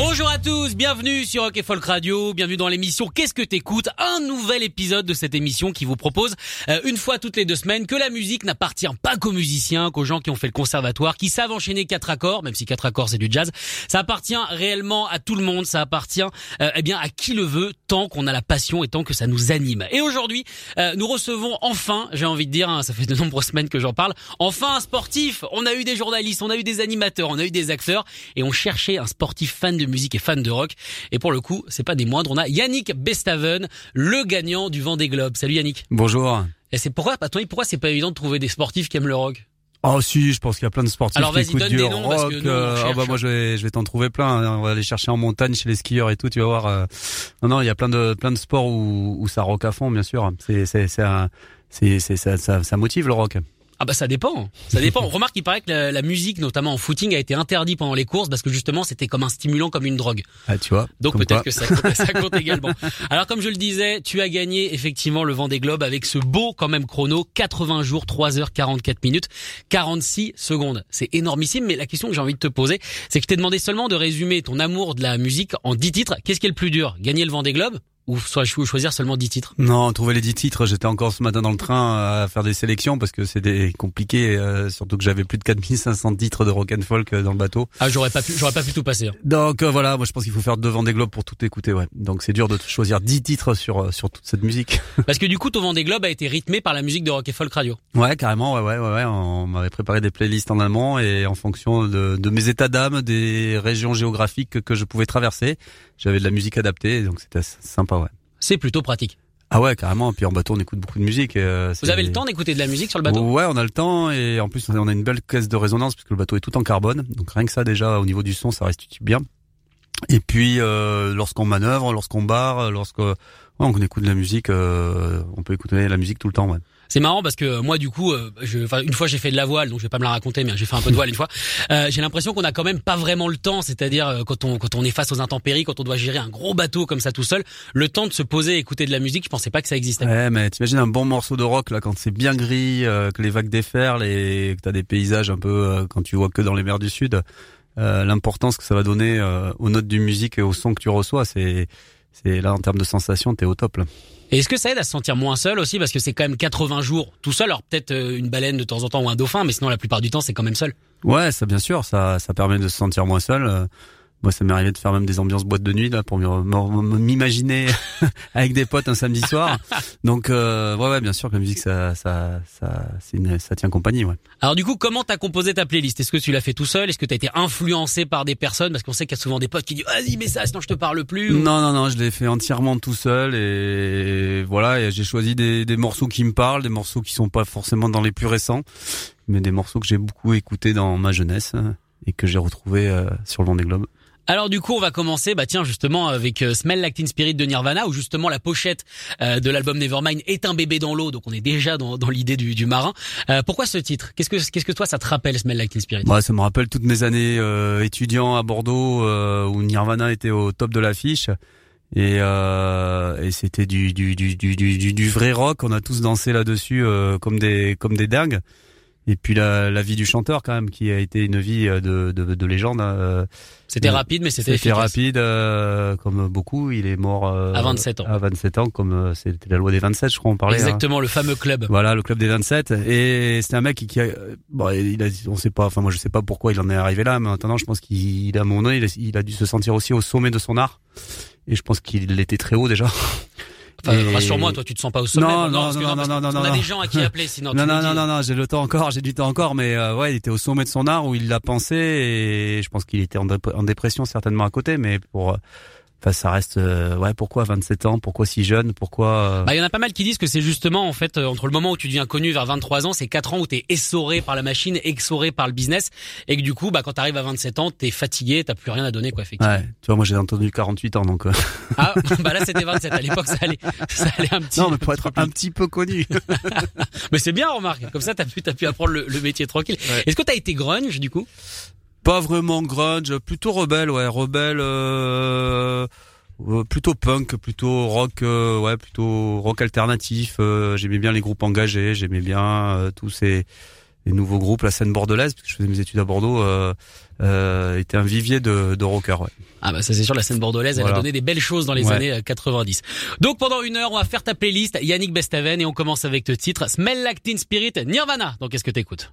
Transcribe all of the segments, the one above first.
Bonjour à tous, bienvenue sur Rock et Folk Radio, bienvenue dans l'émission Qu'est-ce que t'écoutes? Un nouvel épisode de cette émission qui vous propose euh, une fois toutes les deux semaines que la musique n'appartient pas qu'aux musiciens, qu'aux gens qui ont fait le conservatoire, qui savent enchaîner quatre accords, même si quatre accords c'est du jazz. Ça appartient réellement à tout le monde, ça appartient euh, eh bien à qui le veut, tant qu'on a la passion et tant que ça nous anime. Et aujourd'hui, euh, nous recevons enfin, j'ai envie de dire, hein, ça fait de nombreuses semaines que j'en parle, enfin un sportif. On a eu des journalistes, on a eu des animateurs, on a eu des acteurs et on cherchait un sportif fan de musique et fan de rock. Et pour le coup, c'est pas des moindres. On a Yannick Bestaven, le gagnant du Vendée Globe. Salut Yannick. Bonjour. Et c'est pourquoi, avis, pourquoi c'est pas évident de trouver des sportifs qui aiment le rock? Oh si, je pense qu'il y a plein de sportifs Alors, qui écoutent donne du des noms, parce rock. que nous, on cherche. bah moi je vais, je vais t'en trouver plein. hein. On va aller chercher en montagne chez les skieurs et tout. Tu vas voir. euh, Non non, il y a plein de plein de sports où, où ça rock à fond, bien sûr. C'est c'est c'est un- c'est c'est ça, ça ça motive le rock. Ah bah ça dépend, ça dépend. On remarque qu'il paraît que la, la musique, notamment en footing, a été interdite pendant les courses parce que justement c'était comme un stimulant, comme une drogue. Ah tu vois. Donc peut-être que ça compte, ça compte également. Alors comme je le disais, tu as gagné effectivement le Vendée Globe avec ce beau quand même chrono, 80 jours, 3 heures 44 minutes, 46 secondes. C'est énormissime, mais la question que j'ai envie de te poser, c'est que je t'ai demandé seulement de résumer ton amour de la musique en 10 titres. Qu'est-ce qui est le plus dur? Gagner le Vendée Globe? ou soit ou choisir seulement 10 titres Non, trouver les 10 titres, j'étais encore ce matin dans le train à faire des sélections parce que c'était compliqué, euh, surtout que j'avais plus de 4500 titres de rock and folk euh, dans le bateau. Ah, j'aurais pas pu, j'aurais pas pu tout passer. hein. Donc euh, voilà, moi je pense qu'il faut faire devant des globes pour tout écouter, ouais. Donc c'est dur de choisir 10 titres sur euh, sur toute cette musique. Parce que du coup, ton Vendée Globe a été rythmé par la musique de Rock et Folk Radio. Ouais, carrément, ouais, ouais, ouais, ouais. On m'avait préparé des playlists en allemand et en fonction de, de mes états d'âme, des régions géographiques que, je pouvais traverser, j'avais de la musique adaptée, donc c'était sympa. C'est plutôt pratique. Ah ouais, carrément. Puis en bateau, on écoute beaucoup de musique. euh, Vous avez le temps d'écouter de la musique sur le bateau? Ouais, on a le temps et en plus on a une belle caisse de résonance puisque le bateau est tout en carbone. Donc rien que ça déjà au niveau du son, ça restitue bien. Et puis euh, lorsqu'on manœuvre, lorsqu'on barre, lorsque ouais, on écoute de la musique, euh, on peut écouter la musique tout le temps. Ouais. C'est marrant parce que euh, moi du coup, euh, je, une fois j'ai fait de la voile, donc je vais pas me la raconter, mais j'ai fait un peu de voile une fois. Euh, j'ai l'impression qu'on a quand même pas vraiment le temps, c'est-à-dire euh, quand on quand on est face aux intempéries, quand on doit gérer un gros bateau comme ça tout seul, le temps de se poser écouter de la musique, je pensais pas que ça existait. Ouais, mais t'imagines un bon morceau de rock là quand c'est bien gris, euh, que les vagues déferlent et que t'as des paysages un peu euh, quand tu vois que dans les mers du sud. L'importance que ça va donner aux notes du musique et au son que tu reçois, c'est c'est là en termes de sensation, t'es au top là. Et est-ce que ça aide à se sentir moins seul aussi parce que c'est quand même 80 jours tout seul, alors peut-être euh, une baleine de temps en temps ou un dauphin, mais sinon la plupart du temps c'est quand même seul? Ouais, ça bien sûr, ça ça permet de se sentir moins seul. Moi, ça m'est arrivé de faire même des ambiances boîte de nuit là pour m'imaginer avec des potes un samedi soir. Donc euh, ouais, ouais, bien sûr que la musique ça ça ça une- ça tient compagnie, ouais. Alors du coup, comment t'as composé ta playlist? Est-ce que tu l'as fait tout seul? Est-ce que t'as été influencé par des personnes? Parce qu'on sait qu'il y a souvent des potes qui disent vas-y mais ça sinon je te parle plus. ou- Non, non, non, je l'ai fait entièrement tout seul et voilà, et j'ai choisi des, des morceaux qui me parlent, des morceaux qui sont pas forcément dans les plus récents, mais des morceaux que j'ai beaucoup écoutés dans ma jeunesse euh, et que j'ai retrouvés euh, sur le Vendée Globe. Alors du coup, on va commencer, bah tiens, justement avec euh, Smell Like Teen Spirit de Nirvana, où justement la pochette euh, de l'album Nevermind est un bébé dans l'eau, donc on est déjà dans, dans l'idée du, du marin. Euh, pourquoi ce titre? Qu'est-ce que qu'est-ce que toi ça te rappelle Smell Like Teen Spirit? Ouais, ça me rappelle toutes mes années euh, étudiants à Bordeaux euh, où Nirvana était au top de l'affiche. Et, et c'était du, du, du, du, du, vrai rock. On a tous dansé là-dessus comme des comme des dingues. Et puis la, la vie du chanteur quand même, qui a été une vie euh, de, de, de légende. euh, C'était rapide, mais c'était C'était efficace. rapide, euh, comme beaucoup. Il est mort euh, À 27 ans. À 27 ans, comme euh, c'était la loi des 27, je crois, on parlait. hein. Exactement, le fameux club. Voilà, le club des 27. Et c'était un mec qui, qui a, bon, il a, on sait pas, enfin moi je sais pas pourquoi il en est arrivé là, mais maintenant je pense qu'il a mon œil, il, a- il a dû se sentir aussi au sommet de son art. Et je pense qu'il était très haut déjà. Enfin, Et- rassure-moi, toi tu te sens pas au sommet. Non, non, non, non, non, que non, On a non. des gens à qui appeler, sinon. Non, non, non, non, non, j'ai le temps encore, j'ai du temps encore, mais euh, ouais, il était au sommet de son art où il l'a pensé et je pense qu'il était en, dép- en dépression certainement à côté, mais pour Enfin, ça reste, euh, ouais, pourquoi 27 ans? Pourquoi si jeune? Pourquoi euh, Bah, il y en a pas mal qui disent que c'est justement en fait euh, entre le moment où tu deviens connu vers 23 ans, c'est 4 ans où t'es essoré par la machine, essoré par le business, et que du coup, bah quand t'arrives à 27 ans, t'es fatigué, t'as plus rien à donner quoi effectivement. Ouais, tu vois, moi j'ai entendu 48 ans, donc. euh, Ah, bah là c'était 27. À l'époque, ça allait, ça allait un petit. non, mais pour être un petit peu connu. Mais c'est bien, remarque. Comme ça, t'as pu, t'as pu apprendre le, le métier tranquille. Est-ce que t'as été grunge du coup? Pas vraiment grunge, plutôt rebelle, ouais, rebelle. Euh, euh, plutôt punk, plutôt rock, euh, ouais, plutôt rock alternatif. euh, j'aimais bien les groupes engagés, j'aimais bien euh, tous ces les nouveaux groupes, la scène bordelaise, parce que je faisais mes études à Bordeaux, euh, euh, était un vivier de, de rockers. Ouais. Ah bah ça c'est sûr, la scène bordelaise, elle a donné des belles choses dans les Ouais. années euh, 90. Donc pendant une heure, on va faire ta playlist Yannick Bestaven et on commence avec le titre Smell Like Teen Spirit Nirvana. Donc qu'est-ce que t'écoutes?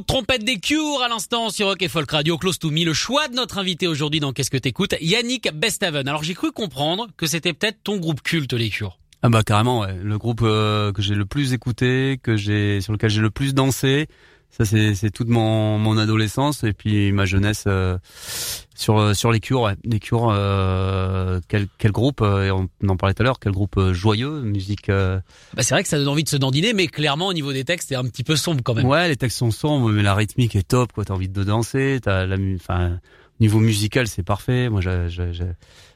De trompette des Cure à l'instant sur Rock et Folk Radio, Close to Me, le choix de notre invité aujourd'hui dans Qu'est-ce que t'écoutes, Yannick Bestaven. Alors j'ai cru comprendre que c'était peut-être ton groupe culte les Cure. Ah bah carrément, le groupe euh, que j'ai le plus écouté, que j'ai sur lequel j'ai le plus dansé. Ça c'est c'est toute mon mon adolescence et puis ma jeunesse euh, sur euh, sur les cures, ouais. les cures. euh, quel quel groupe euh, et on en parlait tout à l'heure, quel groupe euh, joyeux, musique. euh, Bah c'est vrai que ça donne envie de se dandiner, mais clairement au niveau des textes c'est un petit peu sombre quand même. Ouais, les textes sont sombres, mais la rythmique est top. Quoi, t'as envie de danser. T'as la, enfin, niveau musical, c'est parfait. Moi, j'ai- j'ai- j'ai-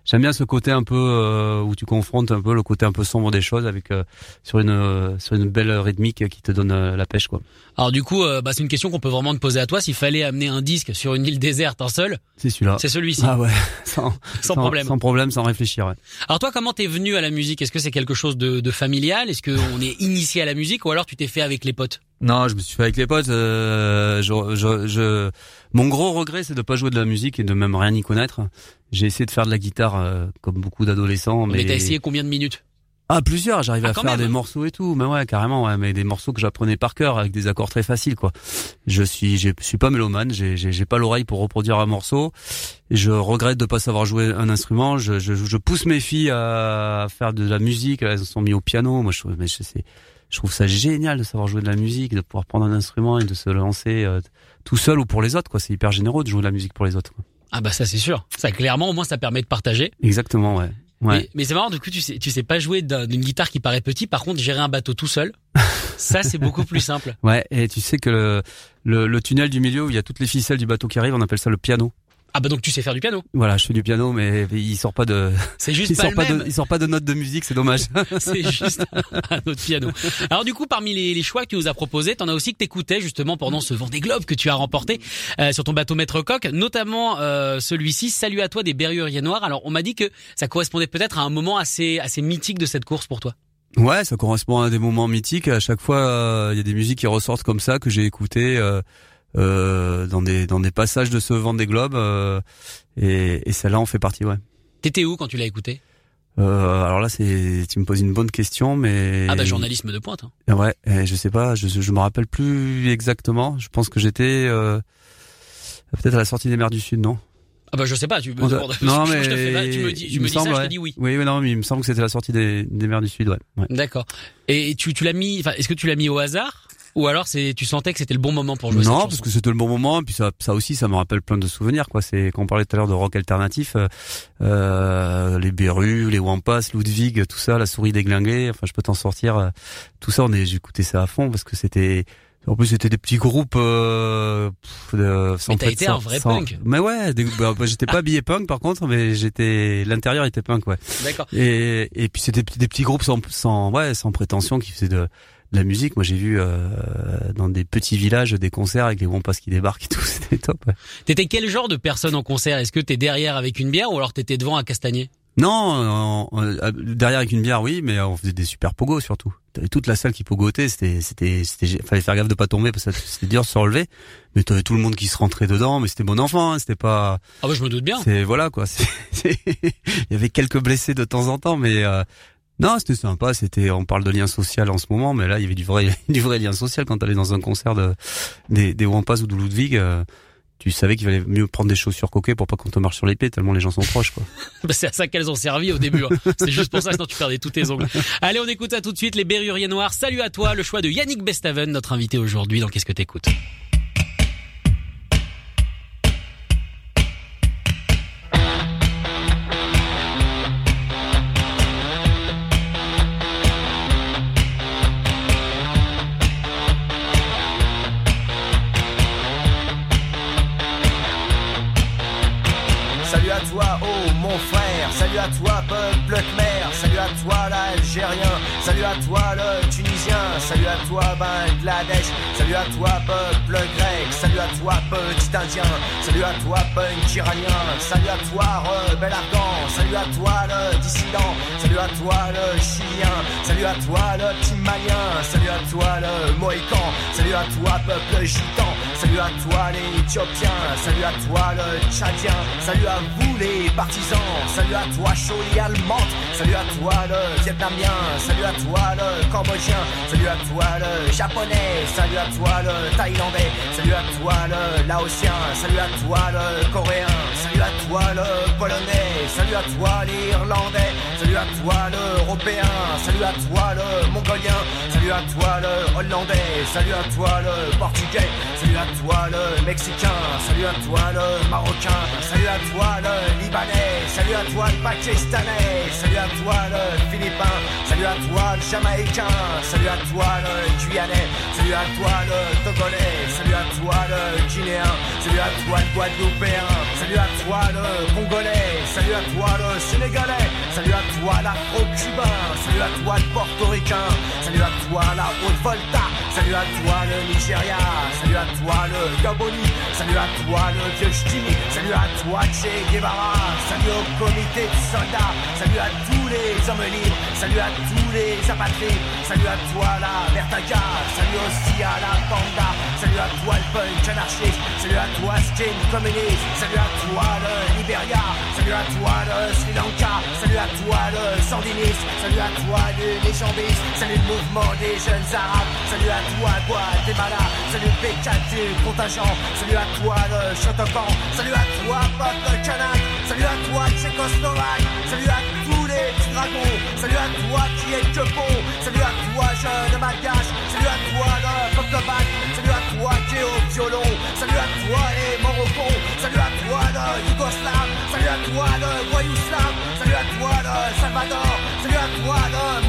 j'aime bien ce côté un peu euh, où tu confrontes un peu le côté un peu sombre des choses avec euh, sur une euh, sur une belle rythmique qui te donne euh, la pêche, quoi. Alors du coup, euh, bah, c'est une question qu'on peut vraiment te poser à toi. S'il fallait amener un disque sur une île déserte, un seul, C'est celui-là. c'est celui-ci, Ah ouais, sans, sans problème. sans problème, sans réfléchir. Ouais. Alors toi, comment t'es venu à la musique? Est-ce que c'est quelque chose de, de familial? Est-ce qu'on est initié à la musique? Ou alors tu t'es fait avec les potes? Non, je me suis fait avec les potes. euh, je, je, je- mon gros regret, c'est de pas jouer de la musique et de même rien y connaître. J'ai essayé de faire de la guitare euh, comme beaucoup d'adolescents, Mais mais t'as essayé combien de minutes? Ah, plusieurs, j'arrivais Ah, à faire même. des morceaux et tout, mais ouais, carrément, ouais, mais des morceaux que j'apprenais par cœur avec des accords très faciles, quoi. Je suis, je suis pas mélomane, j'ai, j'ai, pas l'oreille pour reproduire un morceau, je regrette de pas savoir jouer un instrument. Je, je, je pousse mes filles à faire de la musique, elles se sont mis au piano. Moi, je mais je sais, je trouve ça génial de savoir jouer de la musique, de pouvoir prendre un instrument et de se lancer euh, tout seul ou pour les autres, quoi. C'est hyper généreux de jouer de la musique pour les autres. quoi. Ah bah ça c'est sûr. Ça clairement, au moins ça permet de partager. Exactement, ouais. Ouais. Mais, mais c'est marrant, du coup, tu sais, tu sais pas jouer d'un- d'une guitare qui paraît petit. Par contre, gérer un bateau tout seul, ça c'est beaucoup plus simple. Ouais, et tu sais que le, le, le tunnel du milieu où il y a toutes les ficelles du bateau qui arrivent, on appelle ça le piano. Ah bah donc tu sais faire du piano. Voilà, je fais du piano, mais il sort pas de, C'est juste il pas sort le pas même. de, il sort pas de notes de musique, c'est dommage. c'est juste un autre piano. Alors du coup, parmi les, les choix que tu nous as proposés, t'en as aussi que t'écoutais justement pendant ce Vendée Globe que tu as remporté euh, sur ton bateau Maître Coq, notamment euh, celui-ci. Salut à toi des Berruriers Noirs. Alors on m'a dit que ça correspondait peut-être à un moment assez assez mythique de cette course pour toi. ouais, ça correspond à des moments mythiques. À chaque fois, euh, il y a des musiques qui ressortent comme ça que j'ai écoutées euh, dans des dans des passages de ce Vendée Globe, euh, et, et celle-là en fait partie, ouais. T'étais où quand tu l'as écouté Euh, alors là, c'est, tu me poses une bonne question, mais Ah bah journalisme de pointe. hein. Ouais, et je sais pas, je je me rappelle plus exactement. Je pense que j'étais euh, peut-être à la sortie des mers du Sud, non? Ah bah je sais pas. Tu me demandes. Non, je mais te fais pas- tu me dis, tu me me dis semble, ça, je ouais. te dis oui. Oui, oui, non, mais il me semble que c'était la sortie des, des mers du Sud, ouais. ouais. D'accord. Et tu tu l'as mis. Enfin, est-ce que tu l'as mis au hasard? Ou alors c'est tu sentais que c'était le bon moment pour jouer cette Non, chanson parce que c'était le bon moment, et puis ça, ça aussi, ça me rappelle plein de souvenirs, quoi. C'est quand on parlait tout à l'heure de rock alternatif, euh, euh, les Berus, les Wampas, Ludwig, tout ça, la souris déglinguée. Enfin, je peux t'en sortir. euh, tout ça, on est, j'écoutais ça à fond parce que c'était. En plus, c'était des petits groupes. Euh, de, sans Mais t'as été sans- un vrai sans- punk. Mais ouais, bah, bah, j'étais pas habillé punk par contre, mais j'étais l'intérieur était punk, ouais. D'accord. Et, et puis c'était des petits- groupes sans, sans, ouais, sans prétention qui faisaient de la musique. Moi, j'ai vu euh, dans des petits villages des concerts avec les Wampas qui débarquent et tout. C'était top. ouais. T'étais quel genre de personne en concert? Est-ce que t'es derrière avec une bière ou alors t'étais devant à castagner Non, euh, euh, derrière avec une bière, oui, mais on faisait des super pogos surtout. T'avais toute la salle qui pogotait. C'était, c'était, c'était, fallait faire gaffe de pas tomber parce que c'était dur de se relever. Mais t'avais tout le monde qui se rentrait dedans. Mais c'était bon enfant. Hein, c'était pas. Ah bah je me doute bien. C'est voilà quoi. Il y avait quelques blessés de temps en temps, mais euh, non, c'était sympa. C'était, on parle de lien social en ce moment, mais là il y avait du vrai, du vrai lien social quand t'allais dans un concert de des, des Wampas ou de Ludwig. euh, tu savais qu'il valait mieux prendre des chaussures coquées pour pas qu'on te marche sur les pieds tellement les gens sont proches quoi. Bah, c'est à ça qu'elles ont servi au début. hein. C'est juste pour ça, sinon tu perdais tous tes ongles. Allez, on écoute ça tout de suite les Berruriers Noirs. Salut à toi, le choix de Yannick Bestaven, notre invité aujourd'hui dans Qu'est-ce que t'écoutes? Salut à toi, peuple grec, salut à toi, petit Indien, salut à toi, punk iranien, salut à toi, rebelle afghan, salut à toi, le dissident, salut à toi, le chilien, salut à toi, le petit malien, salut à toi, le mohican, salut à toi, peuple gitan, salut à toi, les éthiopiens, salut à toi, le tchadien, salut à vous, les partisans, salut à toi, Choli allemande, salut à toi, le vietnamien, salut à toi, le cambodgien, salut à toi, le japonais, salut à toi, le thaïlandais, salut à toi, le laotien, salut à toi, le coréen, salut à toi, le polonais, salut à toi, l'irlandais, salut à toi, l'européen, salut à toi, le mongolien, salut à toi, le hollandais, salut à toi, le portugais, salut à toi, le mexicain, salut à toi, le marocain, salut à toi, le libanais, salut à toi, le pakistanais, salut à toi, le philippin, salut à toi, le jamaïcain, salut à toi, le guyanais, salut à toi, le togolais, salut à toi, le guinéen, salut à toi, le guadeloupéen, salut à toi, le congolais, salut à toi, le sénégalais, salut à toi, l'afro-cubain, salut à toi, le portoricain, salut à toi, la Haute-Volta, salut à toi, le Nigeria, salut à toi, le Gaboni, salut à toi, le vieux salut à toi, Che Guevara, salut au comité de soldats, salut à tous les hommes libres, salut à tous les apatrides, salut à toi, la Vertaga, salut aussi à la Panda, salut à toi, le punk anarchiste, salut à toi, skin communiste, salut à toi, le Liberia, salut à toi, le Sri Lanka, salut à toi, le sandiniste, salut à toi, le légendiste, salut le mouvement des jeunes arabes, salut à toi, Guatemala, salut le P4 du contingent, salut à toi, le Shotokan, salut à toi, peuple kanak, salut à toi, Tchécoslovaque, salut à tous les dragons, salut à toi qui est que bon, salut à toi, jeune malgache, salut à toi, le peuple bac, salut à toi qui est au violon, salut à toi les Morocons, salut à toi le Yougoslave, salut à toi le voyou slave, salut à toi le Salvador, salut à toi le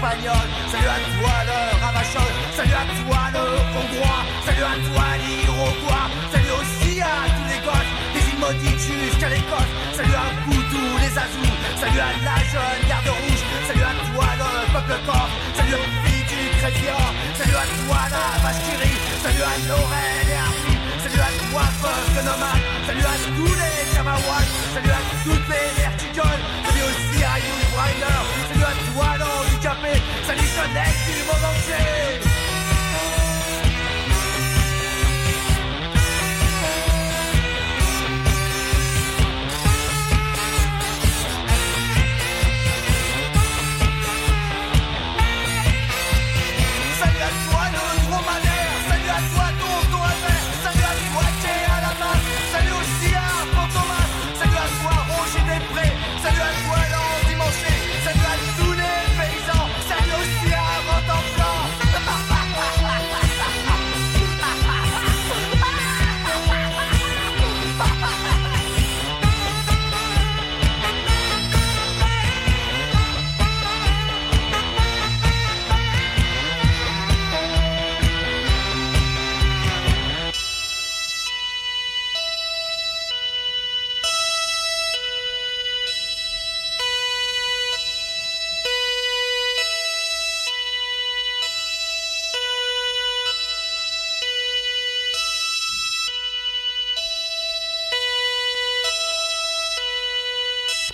salut à toi le Ravachol, salut à toi le Hongrois, salut à toi l'Iroquois, salut aussi à tous les gosses, des îles maudites jusqu'à l'Écosse, salut à vous tous les Azous, salut à la jeune garde rouge, salut à toi le peuple corse, salut aux filles du salut à toi la vache salut à Lorraine et Arthur, salut à toi peuple nomade, salut à tous les Kamawats, salut à toutes les vertigoles, salut aussi à Hugh Briner, salut à toi l'handicapé, salut jeunesse du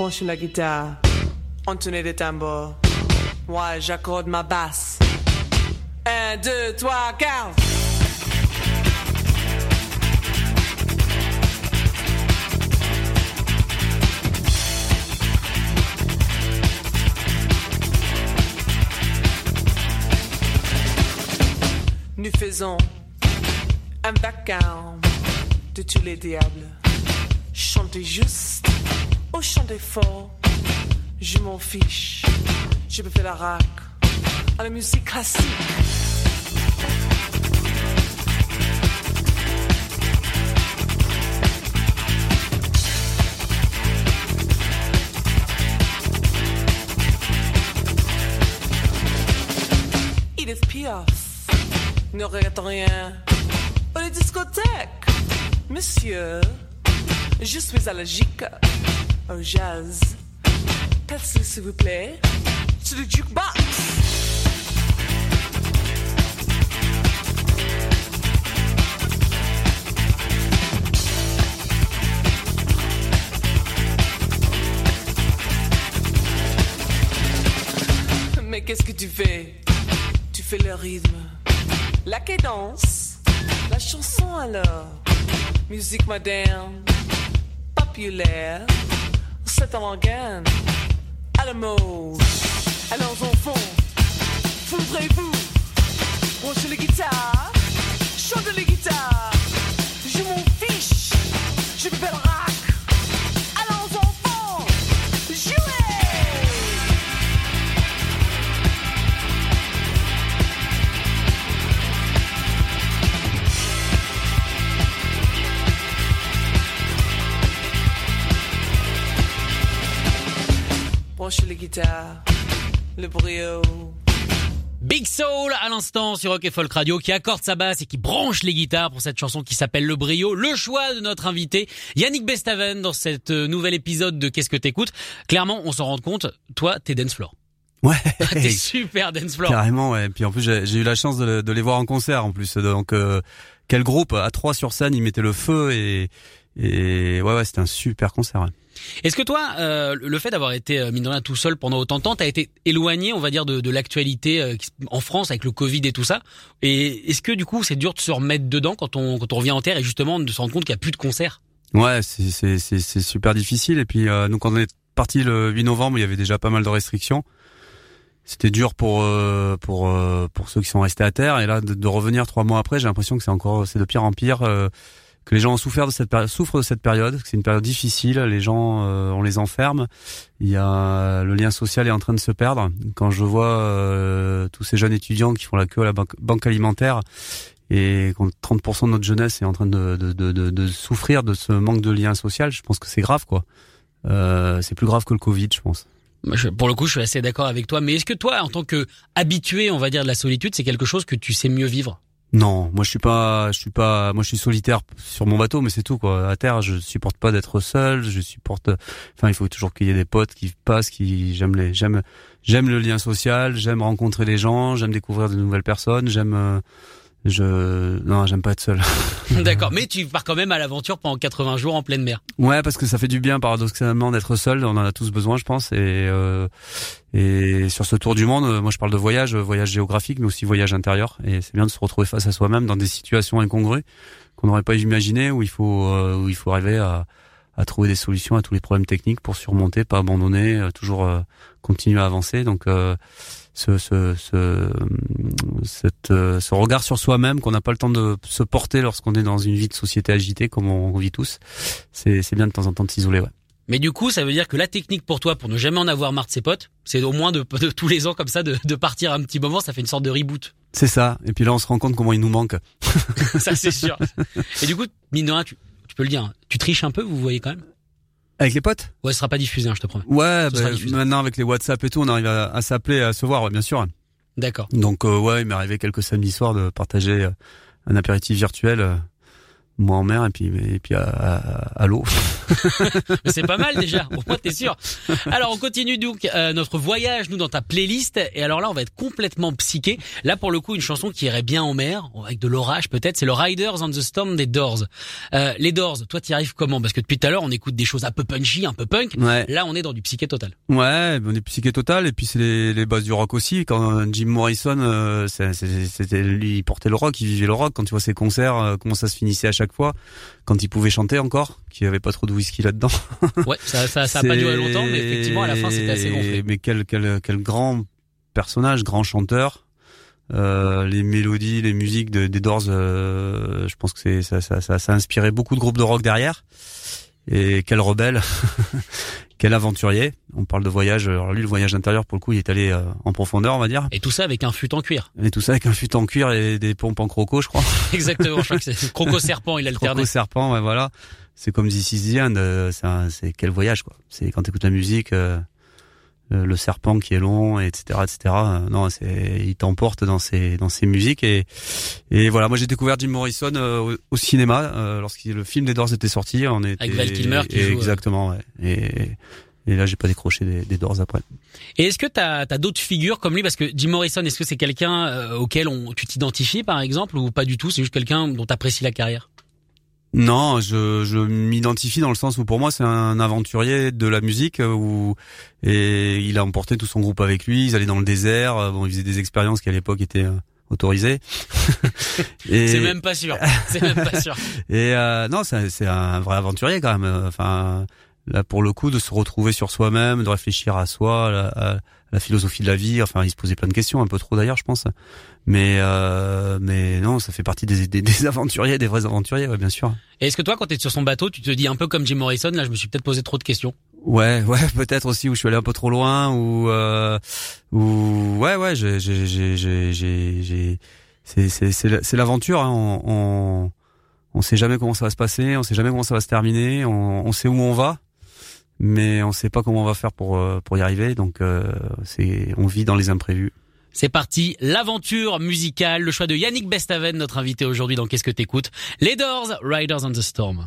Penche la guitare, entonner des tambours. Moi, j'accorde ma basse. Un, deux, trois, quatre. Nous faisons un vacarme de tous les diables. Chantez juste ou chantez fort, je m'en fiche. Je peux faire la rac à la musique classique. Edith Piaf, ne regrette rien. Pour les discothèques, monsieur, je suis allergique au jazz. Passez, s'il vous plaît, sur le jukebox. Mais qu'est-ce que tu fais? Tu fais le rythme, la cadence, la chanson alors. Musique moderne, populaire, c'est avant-garde, à la mode. Alors enfants, voudrez-vous branchez les guitares, chantez les guitares. Je m'en fiche, je peux Le brio. Big Soul à l'instant sur Rock et Folk Radio qui accorde sa basse et qui branche les guitares pour cette chanson qui s'appelle Le Brio. Le choix de notre invité Yannick Bestaven dans cet euh, nouvel épisode de Qu'est-ce que t'écoutes? Clairement, on s'en rend compte, toi, t'es dance floor. Ouais. T'es super dance floor. Carrément, ouais. Puis en plus, j'ai j'ai eu la chance de, de les voir en concert en plus. Donc, euh, quel groupe à trois sur scène, ils mettaient le feu et et ouais, ouais, c'était un super concert. ouais. Est-ce que toi, euh, le fait d'avoir été euh, mine de rien tout seul pendant autant de temps, t'as été éloigné, on va dire, de, de l'actualité euh, en France avec le Covid et tout ça? Et est-ce que du coup, c'est dur de se remettre dedans quand on quand on revient en terre et justement de se rendre compte qu'il y a plus de concerts? Ouais, c'est c'est c'est c'est super difficile. Et puis euh, nous, quand on est parti le 8 novembre, il y avait déjà pas mal de restrictions. C'était dur pour euh, pour euh, pour ceux qui sont restés à terre. Et là, de, de revenir trois mois après, j'ai l'impression que c'est encore c'est de pire en pire. Que les gens ont souffert de cette période, souffrent de cette période, c'est une période difficile. Les gens, euh, on les enferme. Il y a le lien social est en train de se perdre. Quand je vois euh, tous ces jeunes étudiants qui font la queue à la banque, alimentaire et quand 30% de notre jeunesse est en train de, de, de, de, souffrir de ce manque de lien social, je pense que c'est grave, quoi. Euh, c'est plus grave que le Covid, je pense. Pour le coup, je suis assez d'accord avec toi. Mais est-ce que toi, en tant que habitué, on va dire, de la solitude, c'est quelque chose que tu sais mieux vivre? Non, moi je suis pas, je suis pas, moi je suis solitaire sur mon bateau, mais c'est tout quoi. À terre, je supporte pas d'être seul, je supporte, enfin il faut toujours qu'il y ait des potes qui passent, qui j'aime les, j'aime, j'aime le lien social, j'aime rencontrer les gens, j'aime découvrir de nouvelles personnes, j'aime, euh, je, non, j'aime pas être seul. D'accord. Mais tu pars quand même à l'aventure pendant 80 jours en pleine mer. Ouais, parce que ça fait du bien paradoxalement d'être seul. On en a tous besoin, je pense. Et euh, et sur ce tour du monde, euh, moi je parle de voyage, euh, voyage géographique, mais aussi voyage intérieur. Et c'est bien de se retrouver face à soi-même dans des situations incongrues qu'on n'aurait pas imaginé, où il faut euh, où il faut arriver à à trouver des solutions à tous les problèmes techniques pour surmonter, pas abandonner, toujours euh, continuer à avancer. Donc euh, ce ce ce cette, euh, ce regard sur soi-même qu'on n'a pas le temps de se porter lorsqu'on est dans une vie de société agitée comme on, vit tous, c'est c'est bien de temps en temps de s'isoler. Ouais. Mais du coup, ça veut dire que la technique pour toi, pour ne jamais en avoir marre de ses potes, c'est au moins de, de tous les ans comme ça, de, de partir un petit moment. Ça fait une sorte de reboot. C'est ça. Et puis là, on se rend compte comment il nous manque. ça, c'est sûr. Et du coup, mine de rien, tu, tu peux le dire, hein, tu triches un peu, vous voyez quand même? Avec les potes? Ouais, ce sera pas diffusé, hein, je te promets. Ouais, bah, maintenant avec les WhatsApp et tout, on arrive à, à s'appeler, à se voir, ouais, bien sûr. D'accord. Donc euh, ouais, il m'est arrivé quelques samedis soirs de partager euh, un apéritif virtuel euh, moi en mer et puis et puis à, à, à l'eau. C'est pas mal déjà, au moins t'es sûr. Alors on continue donc euh, notre voyage nous dans ta playlist et alors là on va être complètement psyché. Là pour le coup une chanson qui irait bien en mer avec de l'orage peut-être, c'est le Riders on the Storm des Doors. Euh, les Doors, toi t'y arrives comment? Parce que depuis tout à l'heure on écoute des choses un peu punchy, un peu punk. Ouais. Là on est dans du psyché total. Ouais, on est psyché total et puis c'est les, les bases du rock aussi. Quand Jim Morrison, euh, c'était lui, il portait le rock, il vivait le rock. Quand tu vois ses concerts, euh, comment ça se finissait à chaque fois, quand il pouvait chanter encore, qu'il n'y avait pas trop de whisky là-dedans. Ouais, ça ça, ça a pas duré longtemps mais effectivement à la fin c'était assez gonflé. Mais quel quel quel grand personnage, grand chanteur. Euh, les mélodies, les musiques de, des Doors, euh, je pense que c'est ça, ça, ça, ça a inspiré beaucoup de groupes de rock derrière. Et quel rebelle, quel aventurier. On parle de voyage. Alors lui, le voyage intérieur, pour le coup, il est allé euh, en profondeur, on va dire. Et tout ça avec un fut en cuir. Et tout ça avec un fut en cuir et des pompes en croco, je crois. Exactement, je crois que c'est Croco Serpent, il alternait. Croco serpent, ouais, voilà. C'est comme This is the End, euh, c'est quel voyage, quoi. C'est quand t'écoutes la musique, euh, le, le serpent qui est long, etc., etc. euh, non, c'est, il t'emporte dans ses dans ses musiques et et voilà. Moi, j'ai découvert Jim Morrison euh, au, cinéma euh, lorsque le film des Doors était sorti. On était Avec Val Kilmer qui joue, euh. exactement, ouais. Et et là, j'ai pas décroché des, des Doors après. Et est-ce que t'as as, d'autres figures comme lui? Parce que Jim Morrison, est-ce que c'est quelqu'un euh, auquel on, tu t'identifies par exemple ou pas du tout? C'est juste quelqu'un dont t'apprécies la carrière? Non, je, je m'identifie dans le sens où pour moi c'est un aventurier de la musique euh, où et il a emporté tout son groupe avec lui. Ils allaient dans le désert. euh, Bon, ils faisaient des expériences qui à l'époque étaient euh, autorisées. et C'est même pas sûr. C'est même pas sûr. et euh, non, c'est un vrai aventurier quand même. Enfin, là pour le coup de se retrouver sur soi-même, de réfléchir à soi, à la, philosophie de la vie. Enfin, il se posait plein de questions, un peu trop d'ailleurs, je pense. Mais euh, mais non, ça fait partie des, des, des aventuriers, des vrais aventuriers, ouais, bien sûr. Et est-ce que toi, quand t'es sur son bateau, tu te dis un peu comme Jim Morrison Là, je me suis peut-être posé trop de questions? Ouais, ouais, peut-être aussi où je suis allé un peu trop loin, ou euh, ou ouais, ouais, j'ai, j'ai, j'ai, j'ai, j'ai, j'ai- c'est, c'est, c'est l'aventure. Hein. On, on, on sait jamais comment ça va se passer, on sait jamais comment ça va se terminer, on, on sait où on va, mais on sait pas comment on va faire pour euh, pour y arriver. Donc euh, c'est, on vit dans les imprévus. C'est parti, l'aventure musicale, le choix de Yannick Bestaven, notre invité aujourd'hui dans Qu'est-ce que t'écoutes? Les Doors, Riders on the Storm.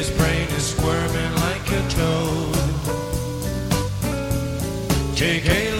His brain is squirming like a toad. Take a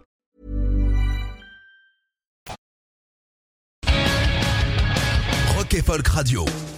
Rock et Folk Radio.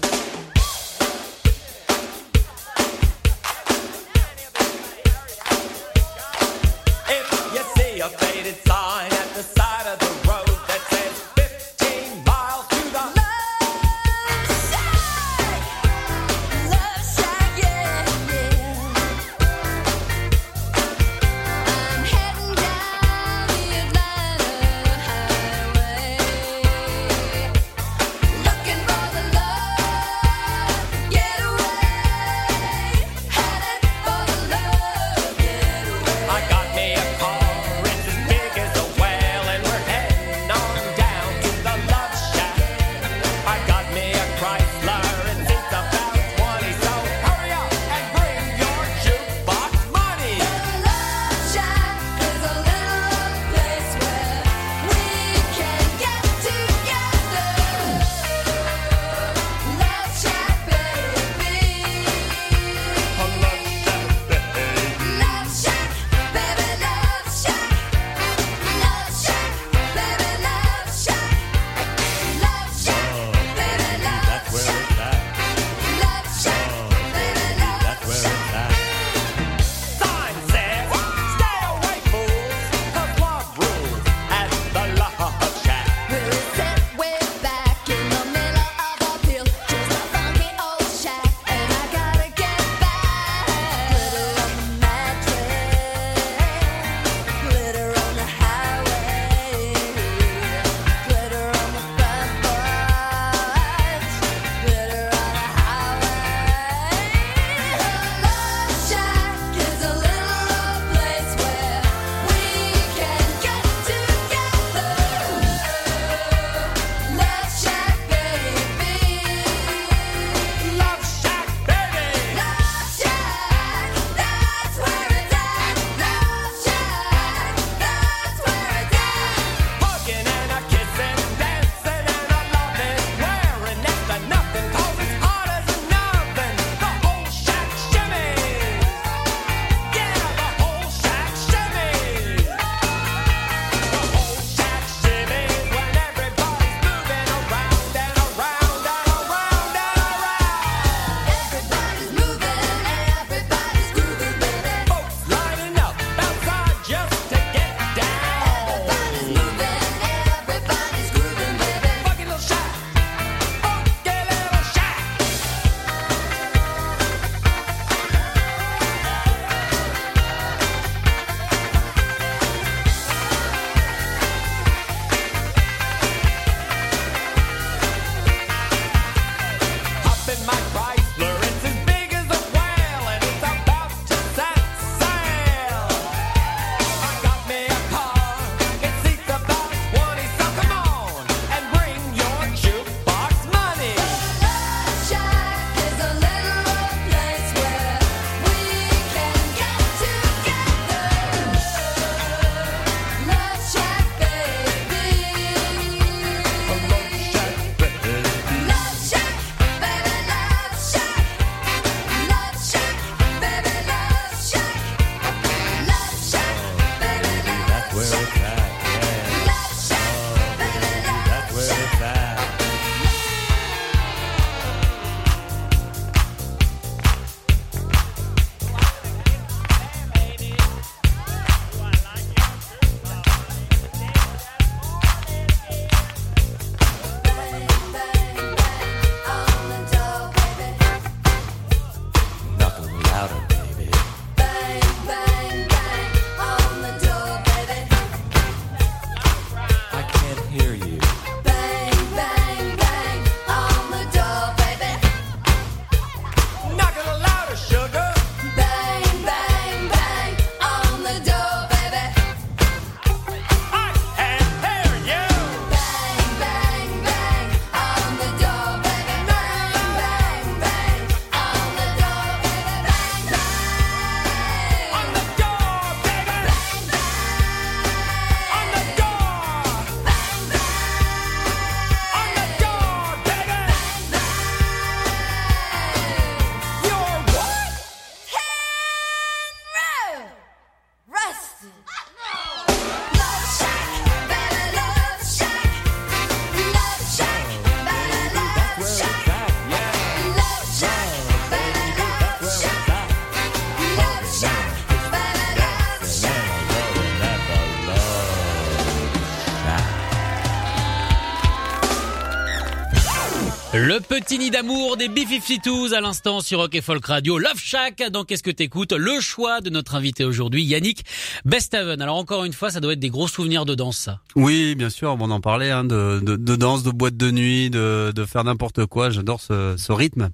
Le petit nid d'amour des B-52s à l'instant sur Rock et Folk Radio. Love Shack dans Qu'est-ce que t'écoutes? Le choix de notre invité aujourd'hui, Yannick Bestaven. Alors encore une fois, ça doit être des gros souvenirs de danse, ça. Oui, bien sûr, on en parlait, hein, de, de, de danse, de boîte de nuit, de, de faire n'importe quoi. J'adore ce, ce rythme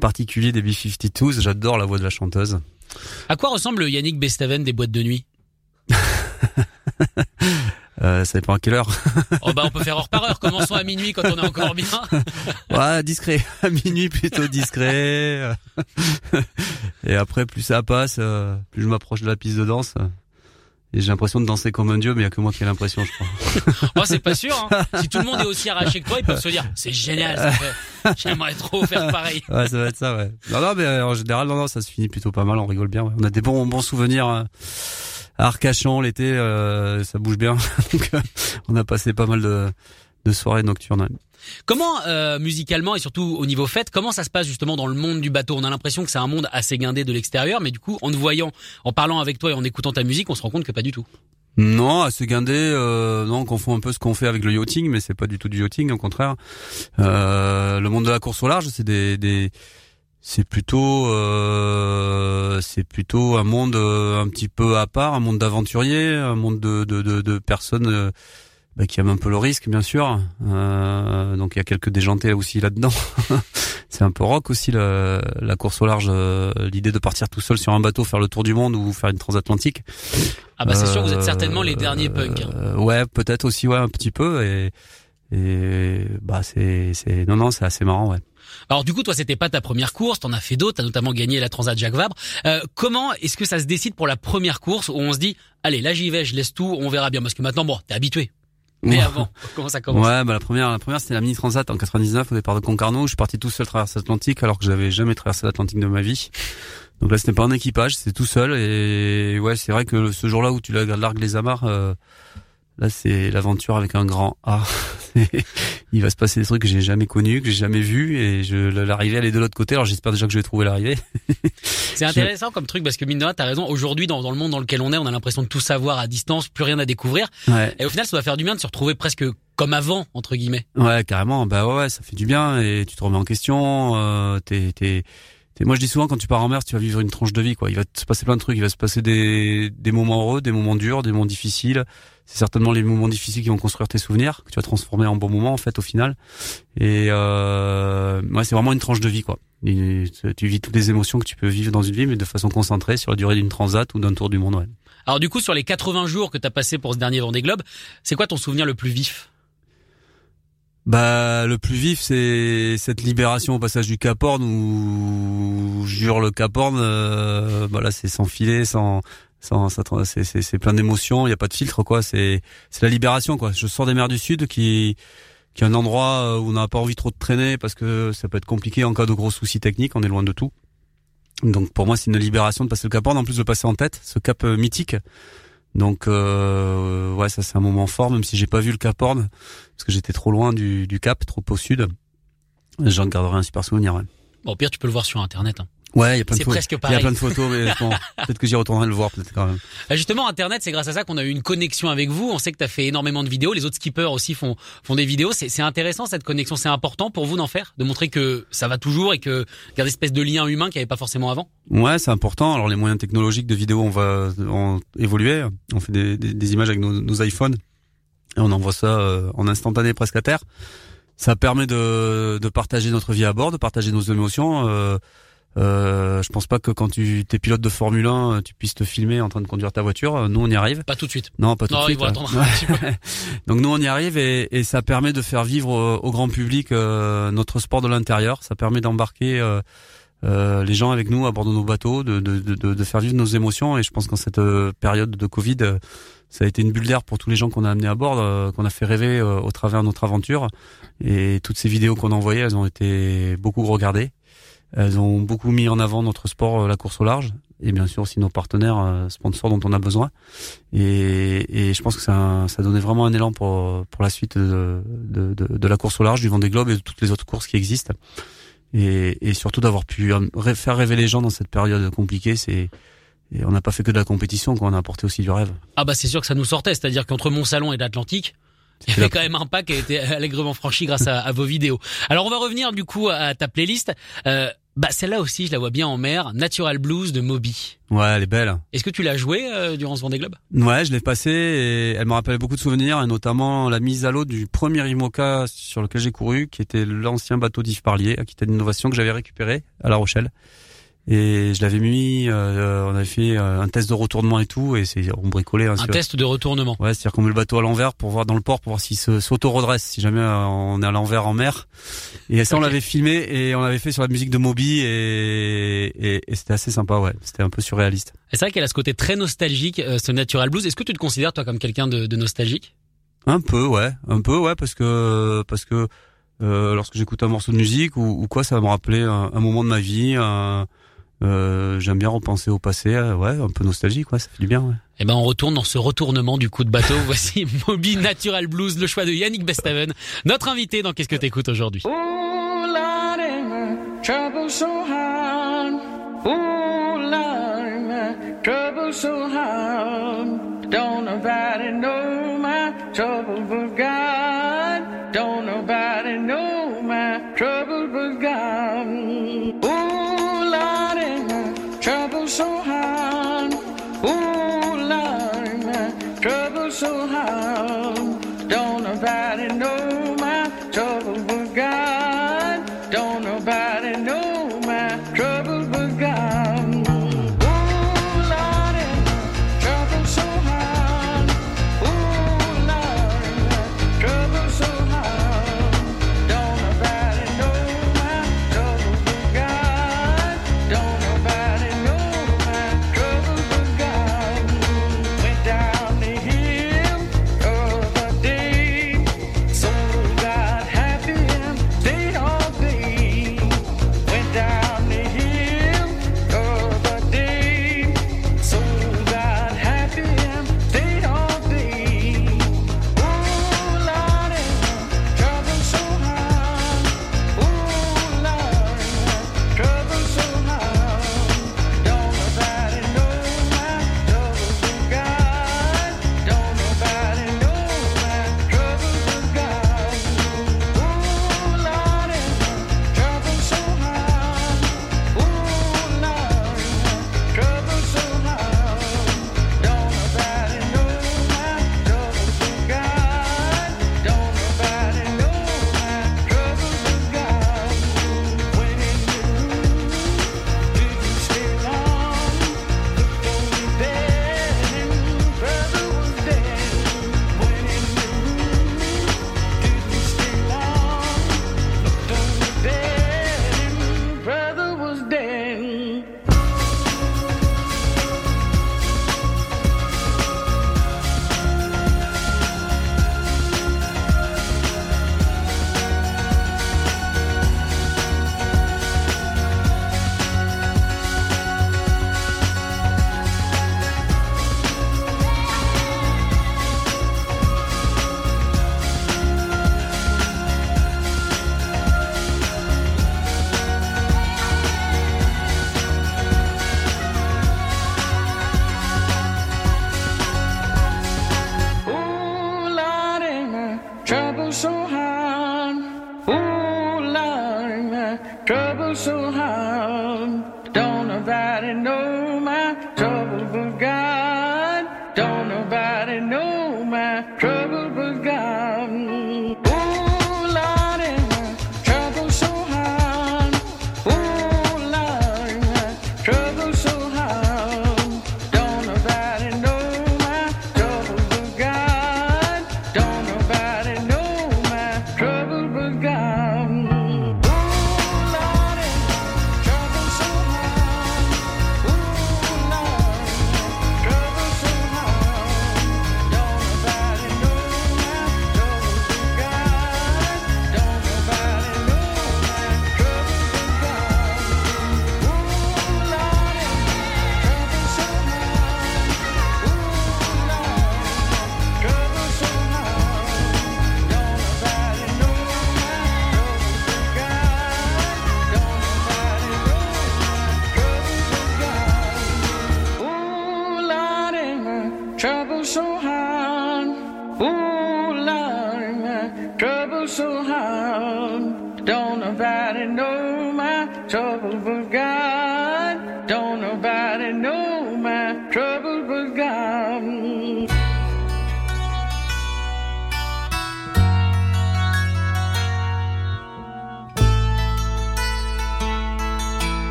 particulier des B-52s. J'adore la voix de la chanteuse. À quoi ressemble Yannick Bestaven des boîtes de nuit? Euh, ça dépend à quelle heure. Oh bah on peut faire heure par heure, commençons à minuit quand on est encore bien. ouais, discret. À minuit, plutôt discret. Et après, plus ça passe, euh, plus je m'approche de la piste de danse. Et j'ai l'impression de danser comme un dieu, mais il y a que moi qui ai l'impression, je crois. Oh c'est pas sûr, hein. si tout le monde est aussi arraché que toi, ils peuvent se dire c'est génial, ça fait- j'aimerais trop faire pareil. Ouais, ça va être ça, ouais. Non, non, mais euh, en général, non, non, ça se finit plutôt pas mal, on rigole bien. ouais. On a des bons, bons souvenirs euh, à Arcachon l'été, euh, ça bouge bien. Donc, euh, on a passé pas mal de, de soirées nocturnes. Comment euh, musicalement et surtout au niveau fête, comment ça se passe justement dans le monde du bateau? On a l'impression que c'est un monde assez guindé de l'extérieur, mais du coup, en te voyant, en parlant avec toi et en écoutant ta musique, on se rend compte que pas du tout. Non, assez guindé. Euh, non, on confond un peu ce qu'on fait avec le yachting, mais c'est pas du tout du yachting, au contraire. Euh, le monde de la course au large, c'est des, des c'est plutôt, euh, c'est plutôt un monde euh, un petit peu à part, un monde d'aventuriers, un monde de, de, de, de personnes euh, bah, qui aiment un peu le risque, bien sûr. Euh, donc il y a quelques déjantés aussi là-dedans. c'est un peu rock aussi la, la course au large, euh, l'idée de partir tout seul sur un bateau, faire le tour du monde ou faire une transatlantique. Ah bah c'est sûr, vous êtes certainement les derniers punks. hein. ouais, peut-être aussi, ouais, un petit peu. Et, et bah c'est, c'est, non, non, c'est assez marrant, ouais. Alors du coup, toi, c'était pas ta première course, t'en as fait d'autres, t'as notamment gagné la Transat Jacques Vabre. Euh, comment est-ce que ça se décide pour la première course où on se dit, allez, là j'y vais, je laisse tout, on verra bien, parce que maintenant, bon, t'es habitué. Mais Ouais. avant, comment ça commence Ouais, bah la première, la première c'était la mini transat en 99 au départ de Concarneau. Je suis parti tout seul traverser l'Atlantique alors que j'avais jamais traversé l'Atlantique de ma vie. Donc là, c'était pas un équipage, c'était tout seul. Et ouais, c'est vrai que ce jour-là où tu la- largues les amarres, euh, là c'est l'aventure avec un grand A. Il va se passer des trucs que j'ai jamais connus, que j'ai jamais vus, et je l'arrivée elle est de l'autre côté. Alors j'espère déjà que je vais trouver l'arrivée. C'est intéressant comme truc parce que mine de rien, t'as raison. Aujourd'hui, dans, dans le monde dans lequel on est, on a l'impression de tout savoir à distance, plus rien à découvrir. Ouais. Et au final, ça doit faire du bien de se retrouver presque comme avant, entre guillemets. Ouais, carrément. Bah ouais, ça fait du bien et tu te remets en question. Euh, t'es- Moi, je dis souvent quand tu pars en mer, tu vas vivre une tranche de vie. Quoi. Il va se passer plein de trucs. Il va se passer des, des moments heureux, des moments durs, des moments difficiles. C'est certainement les moments difficiles qui vont construire tes souvenirs, que tu vas transformer en bons moments en fait au final. Et euh, c'est vraiment une tranche de vie quoi. Tu vis toutes les émotions que tu peux vivre dans une vie, mais de façon concentrée sur la durée d'une transat ou d'un tour du monde. Alors du coup, sur les 80 jours que t'as passé pour ce dernier Vendée Globe, c'est quoi ton souvenir le plus vif? Bah le plus vif c'est cette libération au passage du Cap Horn où jure le Cap Horn euh, bah là c'est sans filet sans sans c'est plein d'émotions il y a pas de filtre quoi. C'est c'est la libération quoi. Je sors des mers du sud qui qui est un endroit euh, où on n'a pas envie trop de traîner parce que ça peut être compliqué en cas de gros soucis techniques on est loin de tout. Donc pour moi c'est une libération de passer le Cap Horn en plus de passer en tête ce cap euh, mythique donc euh, ouais, ça c'est un moment fort, même si j'ai pas vu le Cap Horn parce que j'étais trop loin du, Cap, trop au sud. J'en garderai un super souvenir. Bon, au pire, tu peux le voir sur Internet. hein. Ouais, il y a plein de C'est photos. Il y a plein de photos, mais bon, peut-être que j'y retournerai le voir, peut-être quand même. Euh, Justement, Internet, c'est grâce à ça qu'on a eu une connexion avec vous. On sait que t'as fait énormément de vidéos. Les autres skippers aussi font font des vidéos. C'est c'est intéressant cette connexion. C'est important pour vous d'en faire, de montrer que ça va toujours et que il y a des espèces de liens humains qu'il n'y avait pas forcément avant? Ouais, c'est important. Alors les moyens technologiques de vidéo, on va on évoluer. On fait des, des, des images avec nos, nos iPhones et on envoie ça euh, en instantané presque à terre. Ça permet de, de partager notre vie à bord, de partager nos émotions. Euh, euh, je pense pas que quand tu es pilote de Formule 1, tu puisses te filmer en train de conduire ta voiture. Nous, on y arrive. Pas tout de suite. Non, pas tout Non, de suite. faut ouais. attendre un petit peu. Donc nous, on y arrive et, et ça permet de faire vivre au, grand public euh, notre sport de l'intérieur. Ça permet d'embarquer euh, euh, les gens avec nous à bord de nos bateaux, de, de, de, de faire vivre nos émotions. Et je pense qu'en cette euh, période de Covid, euh, ça a été une bulle d'air pour tous les gens qu'on a amenés à bord, euh, qu'on a fait rêver euh, au travers de notre aventure. Et toutes ces vidéos qu'on a envoyées, elles ont été beaucoup regardées. Elles ont beaucoup mis en avant notre sport, euh, la course au large, et bien sûr aussi nos partenaires euh, sponsors dont on a besoin. Et, et je pense que ça, ça donnait vraiment un élan pour pour la suite de, de, de, de la course au large, du Vendée Globe et de toutes les autres courses qui existent. Et, et surtout d'avoir pu euh, faire rêver les gens dans cette période compliquée, c'est et on n'a pas fait que de la compétition, quoi. On a apporté aussi du rêve. Ah bah c'est sûr que ça nous sortait. C'est-à-dire qu'entre Mont Salon et l'Atlantique, Il y avait quand même un pas qui a été allègrement franchi grâce à, à vos vidéos. Alors on va revenir du coup à ta playlist. Euh, bah celle-là aussi, je la vois bien en mer. Natural Blues de Moby. Ouais, elle est belle. Est-ce que tu l'as joué euh, durant ce Vendée Globe? Ouais, je l'ai passée et elle me rappelle beaucoup de souvenirs, et notamment la mise à l'eau du premier IMOCA sur lequel j'ai couru, qui était l'ancien bateau d'Yves Parlier, qui était une innovation que j'avais récupéré à La Rochelle. Et je l'avais mis, euh, on avait fait euh, un test de retournement et tout, et c'est on bricolait. hein, Un test de retournement. Ouais, c'est-à-dire qu'on met le bateau à l'envers pour voir dans le port, pour voir s'il se- s'auto-redresse, si jamais euh, on est à l'envers en mer. Et ça, on l'avait filmé et on l'avait fait sur la musique de Moby et, et, et c'était assez sympa, ouais. C'était un peu surréaliste. Et c'est vrai qu'elle a ce côté très nostalgique, euh, ce Natural Blues. Est-ce que tu te considères toi comme quelqu'un de, de nostalgique? Un peu, ouais, un peu, ouais, parce que parce que euh, lorsque j'écoute un morceau de musique ou, ou quoi, ça va me rappeler un, un moment de ma vie. un- euh, J'aime bien repenser au passé, euh, ouais, un peu nostalgique, ouais, ça fait du bien, ouais. Eh ben on retourne dans ce retournement du coup de bateau. Voici Moby Natural Blues, le choix de Yannick Bestaven, notre invité dans Qu'est-ce que t'écoutes aujourd'hui? Trouble so hard. Trouble so. Don't nobody know my trouble but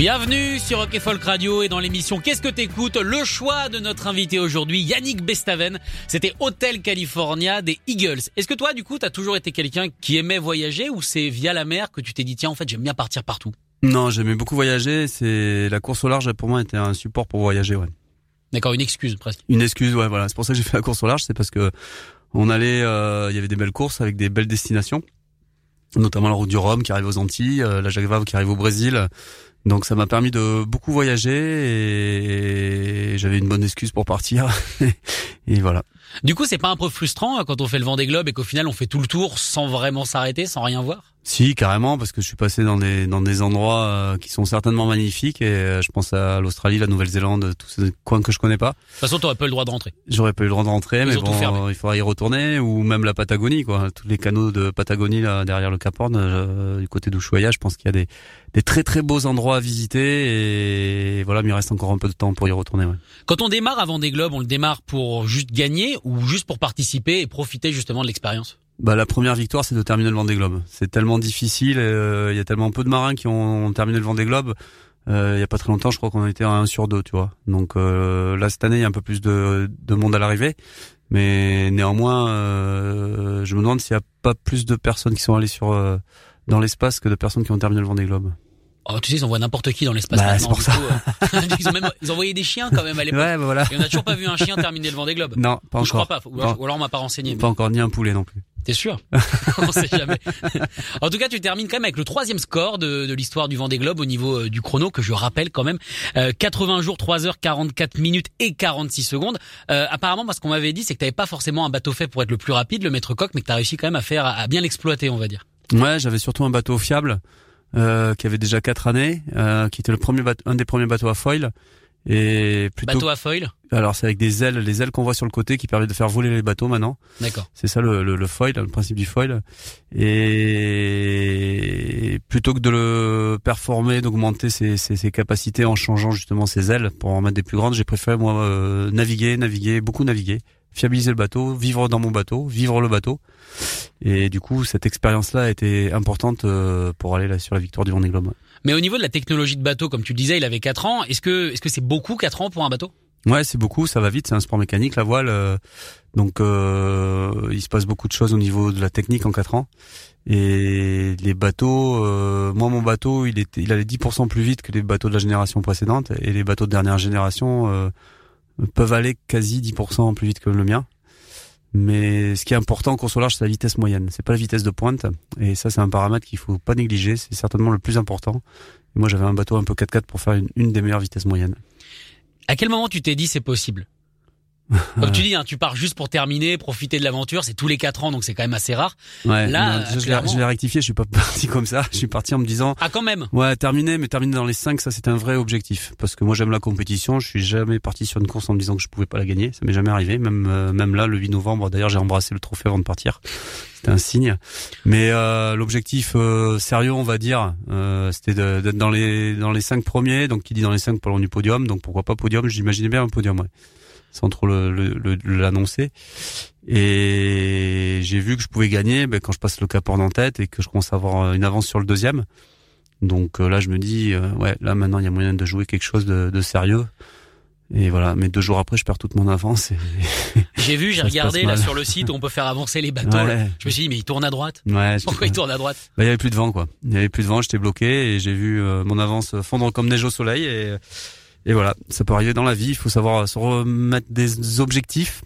Bienvenue sur Rock Folk Radio et dans l'émission Qu'est-ce que t'écoutes? Le choix de notre invité aujourd'hui, Yannick Bestaven. C'était Hotel California des Eagles. Est-ce que toi, du coup, t'as toujours été quelqu'un qui aimait voyager ou c'est via la mer que tu t'es dit tiens, en fait, j'aime bien partir partout? Non, j'aimais beaucoup voyager. C'est la course au large pour moi était un support pour voyager. Ouais. D'accord, une excuse presque. Une excuse, ouais, voilà. C'est pour ça que j'ai fait la course au large, c'est parce que on allait, euh, il y avait des belles courses avec des belles destinations, notamment la route du Rhum qui arrive aux Antilles, euh, la Jacques Vabre qui arrive au Brésil. Donc ça m'a permis de beaucoup voyager et j'avais une bonne excuse pour partir. et voilà. Du coup, c'est pas un peu frustrant hein, quand on fait le Vendée Globe et qu'au final on fait tout le tour sans vraiment s'arrêter, sans rien voir? Si, carrément, parce que je suis passé dans des dans des endroits euh, qui sont certainement magnifiques et euh, je pense à l'Australie, la Nouvelle-Zélande, tous ces coins que je connais pas. De toute façon, t'aurais pas eu le droit de rentrer. J'aurais pas eu le droit de rentrer, Ils mais bon, euh, il faudra y retourner ou même la Patagonie, quoi. Tous les canaux de Patagonie là derrière le Cap Horn, euh, du côté d'Ushuaia, je pense qu'il y a des des très très beaux endroits à visiter et voilà, mais il reste encore un peu de temps pour y retourner. Ouais. Quand on démarre à Vendée Globe, on le démarre pour juste gagner ou juste pour participer et profiter justement de l'expérience Bah la première victoire c'est de terminer le Vendée Globe. C'est tellement difficile, euh, il y a tellement peu de marins qui ont terminé le Vendée Globe. Euh, il y a pas très longtemps, je crois qu'on était à 1 sur 2, tu vois. Donc euh, là cette année, il y a un peu plus de, de monde à l'arrivée, mais néanmoins, euh, je me demande s'il y a pas plus de personnes qui sont allées sur dans l'espace que de personnes qui ont terminé le Vendée Globe. Oh, tu sais, ils envoient n'importe qui dans l'espace Bah, c'est pour du ça. coup, euh, ils ont même ils envoyaient des chiens quand même à l'époque. Ouais, bah voilà. Et on n'a toujours pas vu un chien terminer le Vendée Globe. Non, pas Ou Je encore. crois pas. Ou alors, ou alors on m'a pas renseigné. Pas encore ni un poulet non plus. T'es sûr On sait jamais. en tout cas, tu termines quand même avec le troisième score de, de l'histoire du Vendée Globe au niveau euh, du chrono, que je rappelle quand même. Euh, 80 jours, 3 heures, 44 minutes et 46 secondes. Euh, apparemment, moi, ce qu'on m'avait dit, c'est que t'avais pas forcément un bateau fait pour être le plus rapide, le maître coq, mais que t'as réussi quand même à faire, à bien l'exploiter, on va dire. Ouais, j'avais surtout un bateau fiable euh, qui avait déjà quatre années, euh, qui était le premier un des premiers bateaux à foil. Et plutôt, Bateau à foil alors c'est avec des ailes, les ailes qu'on voit sur le côté qui permettent de faire voler les bateaux maintenant. D'accord. C'est ça le, le, le foil, le principe du foil. Et plutôt que de le performer, d'augmenter ses, ses, ses capacités en changeant justement ses ailes pour en mettre des plus grandes, j'ai préféré moi euh, naviguer, naviguer, beaucoup naviguer, fiabiliser le bateau, vivre dans mon bateau, vivre le bateau. Et du coup, cette expérience-là a été importante euh, pour aller là sur la victoire du Vendée Globe. Mais au niveau de la technologie de bateau, comme tu le disais, il avait 4 ans. Est-ce que est-ce que c'est beaucoup 4 ans pour un bateau? Ouais, c'est beaucoup, ça va vite, c'est un sport mécanique la voile, euh, donc euh, il se passe beaucoup de choses au niveau de la technique en 4 ans. Et les bateaux, euh, moi mon bateau, il était, il allait 10% plus vite que les bateaux de la génération précédente, et les bateaux de dernière génération euh, peuvent aller quasi 10% plus vite que le mien. Mais ce qui est important en course au large, c'est la vitesse moyenne, c'est pas la vitesse de pointe, et ça c'est un paramètre qu'il faut pas négliger, c'est certainement le plus important. Moi j'avais un bateau un peu 4x4 pour faire une, une des meilleures vitesses moyennes. À quel moment tu t'es dit c'est possible? Comme tu dis, hein, tu pars juste pour terminer, profiter de l'aventure. C'est tous les 4 ans, donc c'est quand même assez rare. Ouais, Là, non, je l'ai- clairement- je l'ai rectifié, je suis pas parti comme ça. Je suis parti en me disant, Ah, quand même. ouais, terminer, mais terminer dans les 5, ça c'est un vrai objectif. Parce que moi j'aime la compétition, je suis jamais parti sur une course en me disant que je pouvais pas la gagner. Ça m'est jamais arrivé, même euh, même là, le 8 novembre, d'ailleurs j'ai embrassé le trophée avant de partir. C'était un signe. Mais euh, l'objectif euh, sérieux, on va dire, euh, c'était d'être dans les dans les 5 premiers. Donc qui dit dans les 5 pour du podium, donc pourquoi pas podium J'imaginais bien un podium, ouais. Sans trop le- le- le- l'annoncer. Et j'ai vu que je pouvais gagner ben, quand je passe le cap en tête et que je commence à avoir une avance sur le deuxième. Donc euh, là, je me dis, euh, ouais, là maintenant, il y a moyen de jouer quelque chose de, de sérieux. Et voilà, mais deux jours après, je perds toute mon avance. Et... J'ai vu, j'ai regardé là sur le site où on peut faire avancer les bateaux. Ouais. Je me suis dit, mais il tourne à droite. Ouais, Pourquoi il tourne à droite? Bah, il y avait plus de vent, quoi. Il y avait plus de vent, j'étais bloqué et j'ai vu euh, mon avance fondre comme neige au soleil. Et, et voilà, ça peut arriver dans la vie. Il faut savoir se remettre des objectifs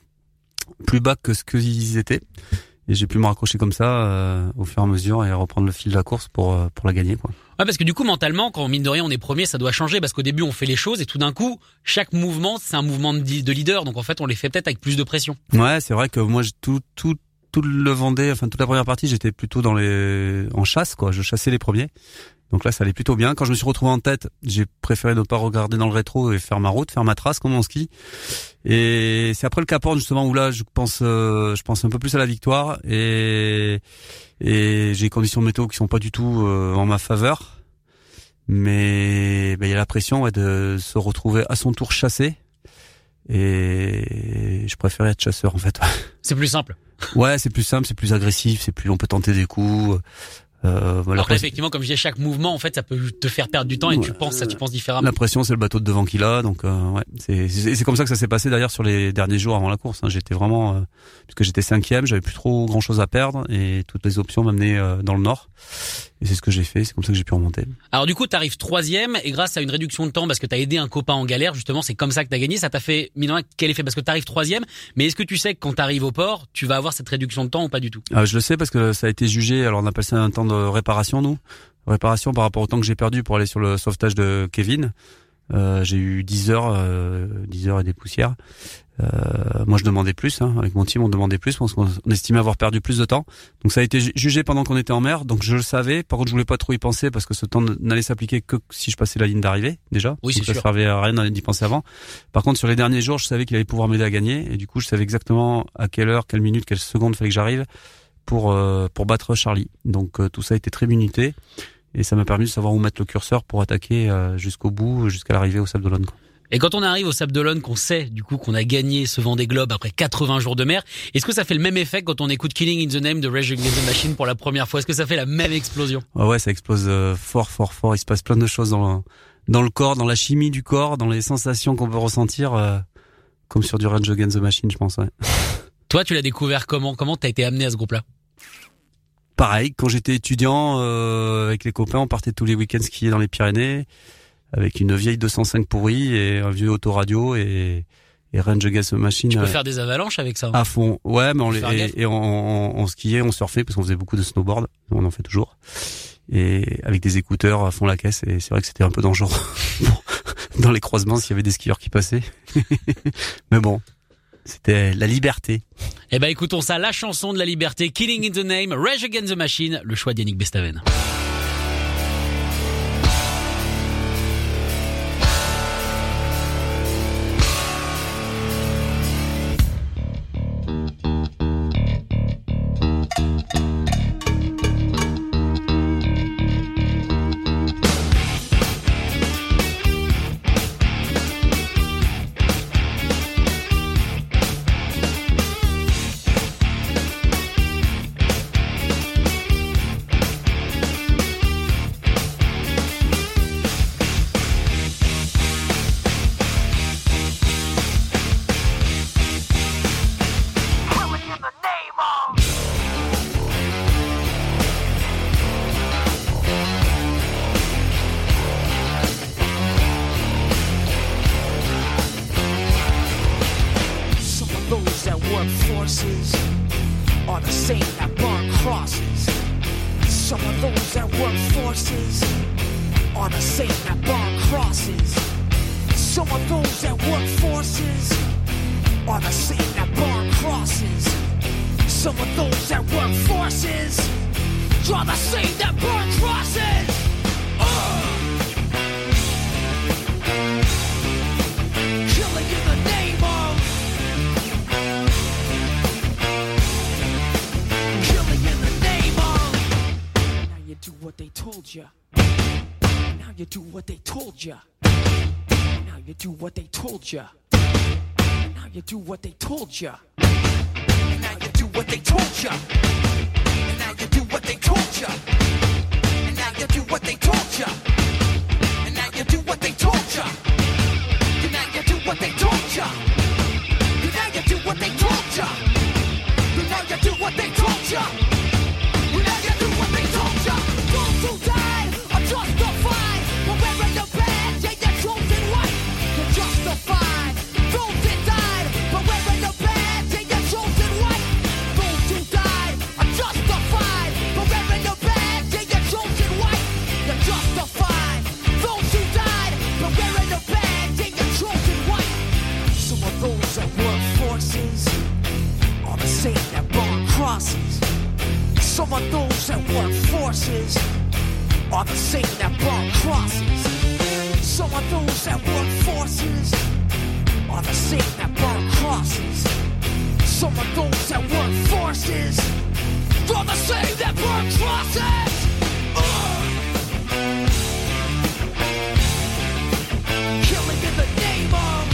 plus bas que ce qu'ils étaient. Et j'ai pu me raccrocher comme ça euh, au fur et à mesure et reprendre le fil de la course pour euh, pour la gagner, quoi. Ouais, parce que du coup, mentalement, quand mine de rien on est premier, ça doit changer parce qu'au début on fait les choses et tout d'un coup, chaque mouvement c'est un mouvement de, leader. Donc en fait, on les fait peut-être avec plus de pression. Ouais, c'est vrai que moi, j'ai tout, tout, tout le Vendée, enfin toute la première partie, j'étais plutôt dans les, en chasse, quoi. Je chassais les premiers. Donc là, ça allait plutôt bien. Quand je me suis retrouvé en tête, j'ai préféré ne pas regarder dans le rétro et faire ma route, faire ma trace comme en ski. Et c'est après le Cap Horn, justement où là, je pense, euh, je pense un peu plus à la victoire et et j'ai des conditions météo qui sont pas du tout euh, en ma faveur. Mais ben, il y a la pression ouais, de se retrouver à son tour chassé. Et je préférais être chasseur en fait. C'est plus simple. Ouais, c'est plus simple, c'est plus agressif, c'est plus on peut tenter des coups. Euh, voilà, après, effectivement, comme je disais, chaque mouvement, en fait, ça peut te faire perdre du temps et tu penses, ça, tu penses différemment. la pression, c'est le bateau de devant qui l'a, donc euh, ouais, c'est comme ça que ça s'est passé d'ailleurs sur les derniers jours avant la course. hein. J'étais vraiment, euh, puisque j'étais cinquième, j'avais plus trop grand chose à perdre et toutes les options m'amenaient euh, dans le nord. Et c'est ce que j'ai fait, c'est comme ça que j'ai pu remonter. Alors du coup, tu arrives troisième et grâce à une réduction de temps, parce que tu as aidé un copain en galère, justement, c'est comme ça que tu as gagné. Ça t'a fait, Milan, quel effet? Parce que tu arrives troisième, mais est-ce que tu sais que quand tu arrives au port, tu vas avoir cette réduction de temps ou pas du tout? Euh, je le sais parce que ça a été jugé. Alors on appelle ça un temps de réparation, nous. Réparation par rapport au temps que j'ai perdu pour aller sur le sauvetage de Kevin. Euh, j'ai eu 10 heures, euh, 10 heures et des poussières. Euh, moi, je demandais plus. Hein. Avec mon team, on demandait plus parce qu'on on estimait avoir perdu plus de temps. Donc ça a été ju- jugé pendant qu'on était en mer. Donc je le savais. Par contre, je voulais pas trop y penser parce que ce temps n'allait s'appliquer que si je passais la ligne d'arrivée déjà. Oui, c'est ça sûr. servait à rien d'y penser avant. Par contre, sur les derniers jours, je savais qu'il allait pouvoir m'aider à gagner et du coup, je savais exactement à quelle heure, quelle minute, quelle seconde fallait que j'arrive pour euh, pour battre Charlie. Donc euh, tout ça a été très minuté et ça m'a permis de savoir où mettre le curseur pour attaquer euh, jusqu'au bout, jusqu'à l'arrivée au Sable d'Olonne. Et quand on arrive au Sable d'Olonne, qu'on sait du coup qu'on a gagné ce Vendée Globe après 80 jours de mer, est-ce que ça fait le même effet quand on écoute Killing in the Name de Rage Against the Machine pour la première fois? Est-ce que ça fait la même explosion? Ouais, ouais, ça explose euh, fort, fort, fort. Il se passe plein de choses dans le, dans le corps, dans la chimie du corps, dans les sensations qu'on peut ressentir, euh, comme sur du Rage Against the Machine, je pense. Ouais. Toi, tu l'as découvert comment? Comment t'as été amené à ce groupe-là? Pareil, quand j'étais étudiant, euh, avec les copains, on partait tous les week-ends skier dans les Pyrénées, avec une vieille 205 pourrie et un vieux autoradio et, et Range the Machine. Tu peux euh, faire des avalanches avec ça. hein À fond, ouais, mais on les, et on, on, on skiait, on surfait parce qu'on faisait beaucoup de snowboard, on en fait toujours, et avec des écouteurs à fond la caisse. Et c'est vrai que c'était un peu dangereux dans les croisements s'il y avait des skieurs qui passaient. mais bon, c'était la liberté. Eh ben écoutons ça, la chanson de la liberté, Killing in the Name, Rage Against the Machine, le choix d'Yannick Bestaven. You do what they told ya. Now you do what they told ya. And now you do what they told ya. And now you do what they told ya. And now you do what they told ya. And now you do what they told ya. And now you do what they told ya. And now you do what they told ya. And now you do what they told ya. Some of those that work forces are the same that burn crosses. Some of those that work forces are the same that burn crosses. Some of those that work forces are the same that burn crosses. Killing in the name of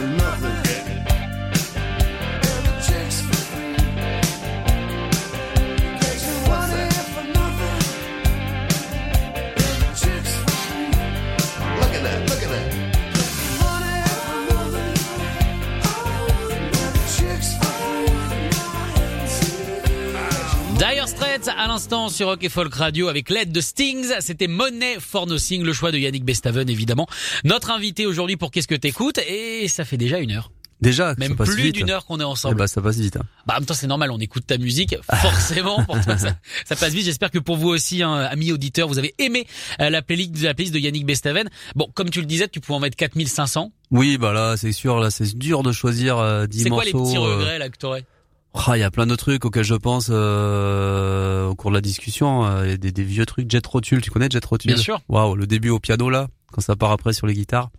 nothing. L'instant sur Rock et Folk Radio avec l'aide de Stings. C'était Money for Nothing, le choix de Yannick Bestaven évidemment. Notre invité aujourd'hui pour Qu'est-ce que t'écoutes? Et ça fait déjà une heure. Déjà, Même ça passe plus d'une heure qu'on est Eh ensemble. bah, ça passe vite. hein. Bah, en même temps, c'est normal, on écoute ta musique, forcément, pour toi, ça, ça passe vite. J'espère que pour vous aussi, hein, amis auditeurs, vous avez aimé euh, la playlist, la playlist de Yannick Bestaven. Bon, comme tu le disais, tu pouvais en mettre 4500. Oui, bah là, c'est sûr, là, c'est dur de choisir euh, 10 C'est quoi morceaux. les petits euh, regrets, là, que t'aurais? Ah, il y a plein de trucs auxquels je pense euh, au cours de la discussion. euh, des, des vieux trucs. Jet Rotul, tu connais Jet Rotul Bien sûr. Waouh, le début au piano là, quand ça part après sur les guitares.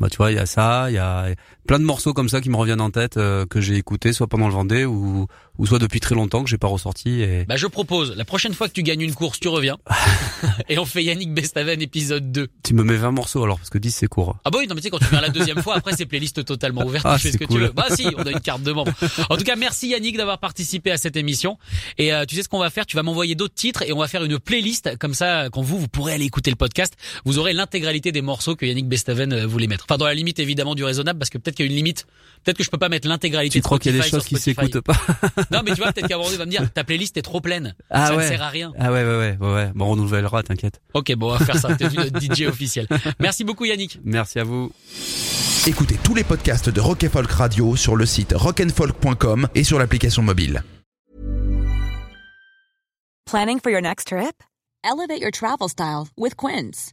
Bah tu vois, il y a ça, il y a plein de morceaux comme ça qui me reviennent en tête euh, que j'ai écouté soit pendant le Vendée ou ou soit depuis très longtemps que j'ai pas ressorti et Bah, je propose, la prochaine fois que tu gagnes une course, tu reviens. et on fait Yannick Bestaven épisode 2. tu me mets 20 morceaux alors parce que 10 c'est court. Ah bah oui, non mais tu sais, quand tu viens la deuxième fois, après c'est playlist totalement ouverte, Ah, tu fais ce que cool. tu veux. Bah si, on a une carte de membre. En tout cas, merci Yannick d'avoir participé à cette émission. Et euh, tu sais ce qu'on va faire? Tu vas m'envoyer d'autres titres et on va faire une playlist comme ça. Quand vous, vous pourrez aller écouter le podcast, vous aurez l'intégralité des morceaux que Yannick Bestaven euh, voulait mettre. Enfin, dans la limite évidemment du raisonnable, parce que peut-être qu'il y a une limite. Peut-être que je peux pas mettre l'intégralité. Tu de crois qu'il y a des choses qui s'écoutent pas Non, mais tu vois, peut-être qu'à un moment donné, il va me dire ta playlist est trop pleine. Ah ça ouais. ne sert à rien. Ah ouais ouais ouais ouais. Bon, on renouvellera, t'inquiète. Ok, bon, on va faire ça. T'es notre DJ officiel. Merci beaucoup Yannick. Merci à vous. Écoutez tous les podcasts de Rock Folk Radio sur le site rockandfolk.com et sur l'application mobile. Planning for your next trip? Elevate your travel style with Quince.